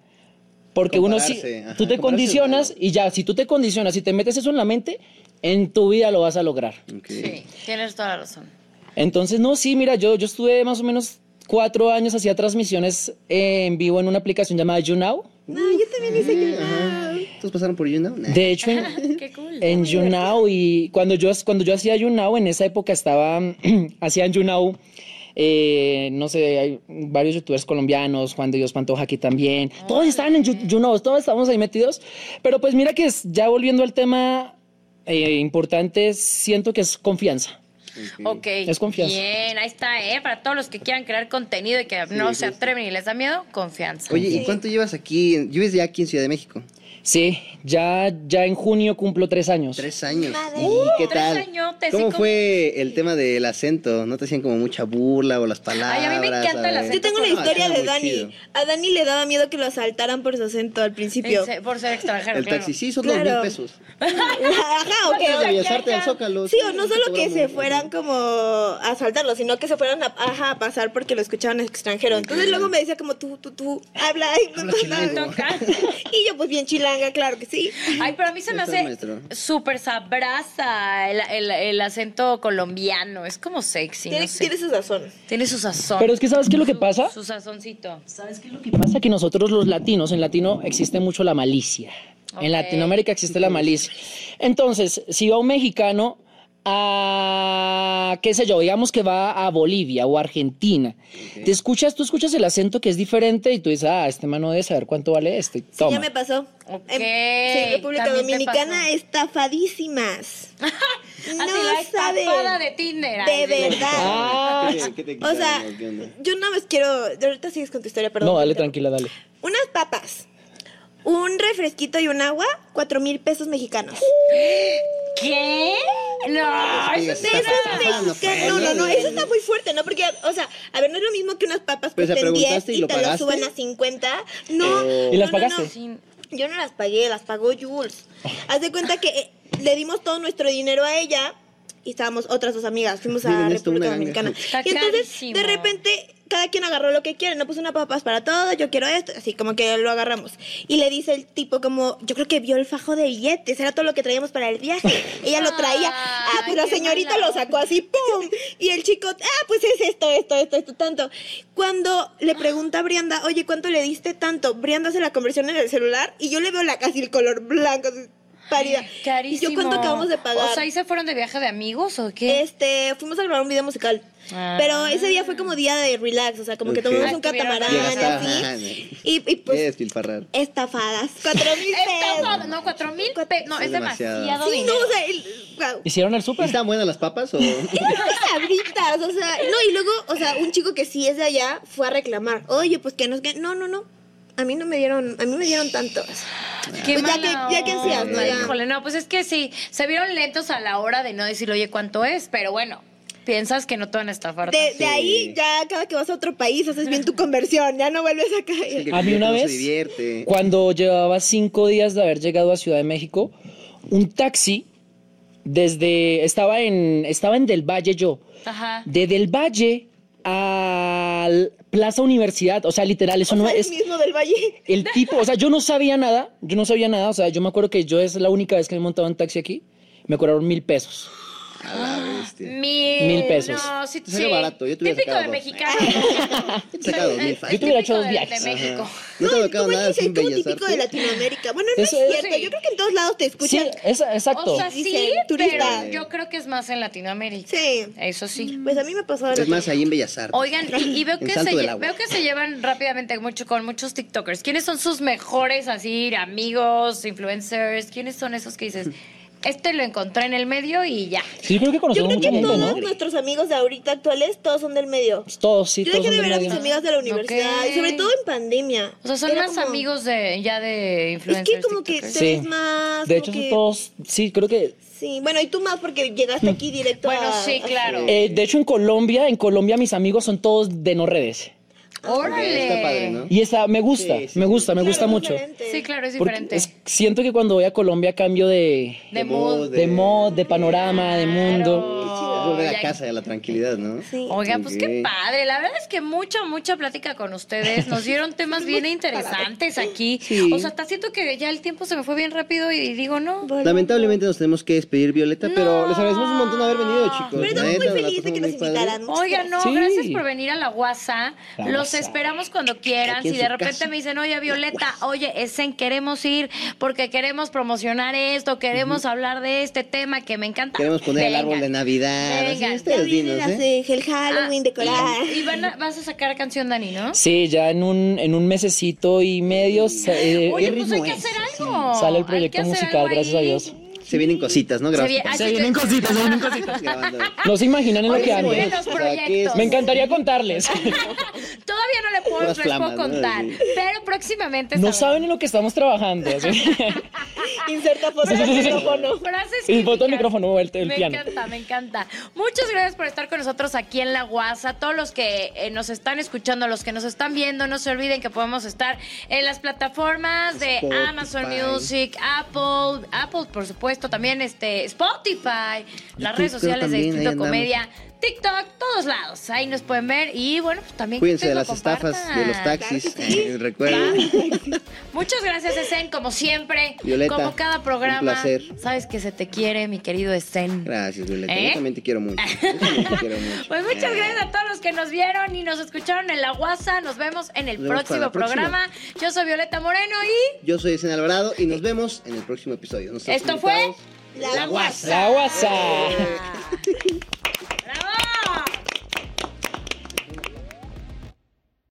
Porque uno sí, ajá, tú te condicionas y ya, si tú te condicionas y te metes eso en la mente, en tu vida lo vas a lograr. Sí, tienes toda la razón. Entonces, no, sí, mira, yo, yo estuve más o menos cuatro años, hacía transmisiones eh, en vivo en una aplicación llamada YouNow. No, yo también hice Ajá. ¿Todos pasaron por YouNow? Nah. De hecho, en, Qué cool. en YouNow y cuando yo, cuando yo hacía YouNow, en esa época estaba, hacían YouNow, eh, no sé, hay varios youtubers colombianos, Juan de Dios Pantoja aquí también, todos estaban en You- YouNow, todos estábamos ahí metidos, pero pues mira que es- ya volviendo al tema eh, importante, siento que es confianza. Ok. Es confianza. Bien, ahí está, ¿eh? Para todos los que quieran crear contenido y que no se atreven y les da miedo, confianza. Oye, ¿y cuánto llevas aquí? Vives ya aquí en Ciudad de México. Sí, ya, ya en junio cumplo tres años. Tres años. Madre. ¿Y qué tres tal? añotes, ¿Cómo fue el tema del acento? ¿No te hacían como mucha burla o las palabras? Ay, a mí me encanta el ¿sabes? Yo tengo una historia de Dani. chido. A Dani le daba miedo que lo asaltaran por su acento al principio. Se- Por ser extranjero, El claro. taxi, sí, son dos mil pesos. Ajá, ok. De al Zócalo. Sí, o no solo que se fueran como a asaltarlo, sino que se fueran a, ajá, a pasar porque lo escuchaban extranjero. Entonces luego me decía como tú, tú, tú, habla y Habla. Y yo pues bien claro que sí. Ay, pero a mí se me hace súper sabrasa el, el- el acento colombiano. Es como sexy, tiene, no sé. tiene su sazón. Tiene su sazón. Pero es que, ¿sabes qué es lo que pasa? Su sazoncito. ¿Sabes qué es lo que pasa? Que nosotros los latinos, en latino existe mucho la malicia. En. Latinoamérica existe la malicia. Entonces, si va un mexicano a, qué sé yo, digamos que va a Bolivia o Argentina, te escuchas, tú escuchas el acento que es diferente y tú dices, ah, este man no debe saber cuánto vale este. Sí, Toma. ya me pasó. Ok, En sí, República Dominicana estafadísimas. Así no la saben. estafada de Tinder. De verdad. Ah, ¿Qué te- qué te O sea, yo nada más quiero. Ahorita sigues con tu historia, perdón. no, dale tranquila, dale. Unas papas, un refresquito y un agua, cuatro mil pesos mexicanos. ¿Qué? No, eso sí está. No, no, no, eso está muy fuerte, ¿no? Porque, o sea, a ver, no es lo mismo que unas papas Pues, cuesten 10 ¿preguntaste y y lo te lo suban a 50. No. Eh, ¿Y las no, no, pagaste? no. Yo no las pagué, las pagó Jules. Haz de cuenta que eh, le dimos todo nuestro dinero a ella y estábamos otras dos amigas, fuimos a Miren República. Dominicana. Está y entonces, de repente, cada quien agarró lo que quiere, no puso una papas para todo, yo quiero esto, así como que lo agarramos. Y le dice el tipo como, yo creo que vio el fajo de billetes, era todo lo que traíamos para el viaje. Ella lo traía, ah, Ay, pues la señorita lo sacó así, ¡pum! Y el chico, ah, pues es esto, esto, esto, esto, tanto. Cuando le pregunta a Brianda, oye, ¿cuánto le diste tanto? Brianda hace la conversión en el celular y yo le veo la casi el color blanco. así, pálida. Carísimo. ¿Y yo cuánto acabamos de pagar? O sea, ¿y se fueron de viaje de amigos o qué? Este, fuimos a grabar un video musical. Ah. Pero ese día fue como día de relax, o sea, como que tomamos Ah, un estuvieron catamarán a- así. ajá, Y, y Qué pues, estafadas. Cuatro mil pesos. no, cuatro mil No, Es es demasiado, demasiado. Sí, no, dinero. o sea, el, wow. ¿Hicieron el ¿Y súper? ¿Están buenas las papas o...? sabritas, o sea, no, y luego, o sea, un chico que sí es de allá fue a reclamar, oye, pues que nos, que, no, no, no, a mí no me dieron, a mí me dieron tantos. Qué Pues ya mala que- ya que onda. ¿no? Ya. Híjole, no, pues es que sí, se vieron lentos a la hora de no decir, oye, ¿cuánto es? Pero bueno, piensas que no te van a estafar. De, Sí. de ahí, ya cada que vas a otro país, haces bien tu conversión, ya no vuelves a caer. que A mí una vez, divierte. cuando llevaba cinco días de haber llegado a Ciudad de México, un taxi desde estaba en estaba en Del Valle yo, Ajá. de Del Valle a Plaza Universidad, o sea, literal, eso O no sea, el es mismo del Valle. el tipo, o sea, yo no sabía nada, yo no sabía nada, o sea, yo me acuerdo que yo es la única vez que me he montado en taxi aquí, me cobraron mil pesos. A la bestia. Mil, Mil pesos. No, sí, sí. barato, yo te hubiera Típico de dos. mexicano. Te he sacado dos mil Es fácil. Yo te hubiera hecho dos de- viajes. De México. No te tocado como nada sin como bellas típico de. Latinoamérica. Bueno, no Eso es es- cierto. Sí. Yo creo que en todos lados te Sí, escuchan. es, exacto. O sea, sí, Dicen, turista. pero yo creo que es más en Latinoamérica. Sí. Eso sí. Pues a mí me pasó Es más, ahí en Bellas Artes. Oigan, y, y veo, que se, veo que se llevan rápidamente mucho con muchos TikTokers. ¿Quiénes son sus mejores así amigos, influencers? ¿Quiénes son esos que dices, este lo encontré en el medio y ya? Sí, yo creo que Yo conocemos creo mucha que gente, todos ¿no? nuestros amigos de ahorita actuales, todos son del medio. Todos, sí, Yo todos dejé son de del ver a mis medio. amigas de la universidad Ok. y sobre todo en pandemia. O sea, son Era más como- amigos de ya de Es influencers. que como que TikTokers. te Sí. ves más. De como hecho, son que- todos, sí, creo que... Sí, bueno, y tú más porque llegaste aquí directo Bueno, a. sí, a- claro. eh, de hecho, en Colombia, en Colombia mis amigos son todos de no redes. ¡Órale! Está padre, ¿no? Y esa me gusta, Sí, sí, me sí. gusta, me Claro, gusta mucho. diferente. Sí, claro, es diferente. es- siento que cuando voy a Colombia cambio de, De mood. de mod, de panorama, de mundo. Volver Ya- a casa y a la tranquilidad, ¿no? Sí. Oigan, pues qué padre. La verdad es que mucha, mucha plática con ustedes. Nos dieron temas bien interesantes aquí. Sí. O sea, hasta siento que ya el tiempo se me fue bien rápido y digo, no. Bueno. Lamentablemente nos tenemos que despedir, Violeta, pero les agradecemos un montón haber venido, chicos. Pero estamos muy felices de que nos invitaran. Oigan, no, Sí. gracias por venir a la Guasa. La Los esperamos cuando quieran. Si de repente casa. me dicen, oye, Violeta, oye, Esen, queremos ir porque queremos promocionar esto, queremos hablar de este tema que me encanta. Queremos poner el árbol de Navidad. Vengan. Ya ustedes vienen dinos, las ¿eh? el Halloween, Ah, decorar. Y, y van a- vas a sacar canción, Dani, ¿no? Sí, ya en un, en un mesecito y medio eh, Oye, ¿qué pues hay que hacer algo. sale el proyecto musical, gracias a. Dios. Se vienen cositas, ¿no? Se Gracias. ah, Se sí, vienen sí. cositas, se vienen cositas. grabando. No se imaginan en lo que ando. vienen los O sea, ¿qué es? proyectos. Me encantaría contarles. Todavía no le puedo, contar, Sí. pero próximamente No sabrán. saben en lo que estamos trabajando. Inserta foto del micrófono. Frases Y botón típicas. micrófono vuelto, el me piano. encanta, me encanta. Muchas gracias por estar con nosotros aquí en La Guasa. Todos los que eh, nos están escuchando, los que nos están viendo, no se olviden que podemos estar en las plataformas de Spotify. Amazon Music, Apple, Apple, por supuesto, también este Spotify, las redes sociales de Distrito. Comedia. TikTok, todos lados, ahí nos pueden ver y bueno, pues también Cuídense que de lo las estafas, de los taxis. Claro que sí. eh, recuerden. Muchas gracias, Esen, como siempre. Violeta, como cada programa. un placer. Sabes que se te quiere, mi querido Esen. Gracias, Violeta. ¿Eh? Yo también te quiero mucho. Yo también te quiero mucho. Pues muchas Eh, gracias a todos los que nos vieron y nos escucharon en la WhatsApp. Nos vemos en el vemos próximo la próxima. programa. Yo soy Violeta Moreno y Yo soy Esen Alvarado y nos vemos en el próximo episodio. Esto fue La Guasa. La guasa. Ah.